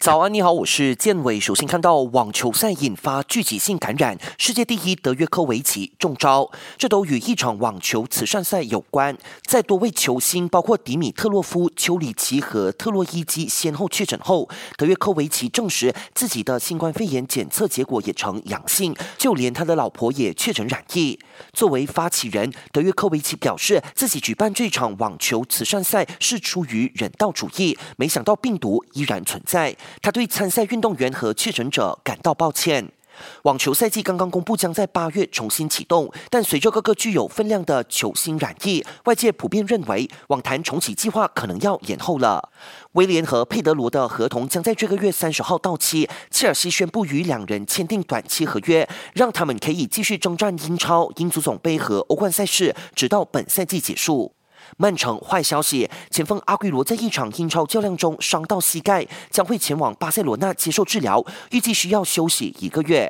早安，你好，我是建伟。首先看到网球赛引发聚集性感染，世界第一德约科维奇中招，这都与一场网球慈善赛有关。在多位球星，包括迪米特洛夫、丘里奇和特洛伊基先后确诊后，德约科维奇证实自己的新冠肺炎检测结果也呈阳性，就连他的老婆也确诊染疫。作为发起人，德约科维奇表示自己举办这场网球慈善赛是出于人道主义，没想到病毒依然存在。他对参赛运动员和确诊者感到抱歉。网球赛季刚刚公布，将在八月重新启动，但随着各个具有分量的球星染疫，外界普遍认为网坛重启计划可能要延后了。威廉和佩德罗的合同将在这个月三十号到期，切尔西宣布与两人签订短期合约，让他们可以继续征战英超、英足总杯和欧冠赛事，直到本赛季结束。曼城坏消息，前锋阿圭罗在一场英超较量中伤到膝盖，将会前往巴塞罗那接受治疗，预计需要休息一个月。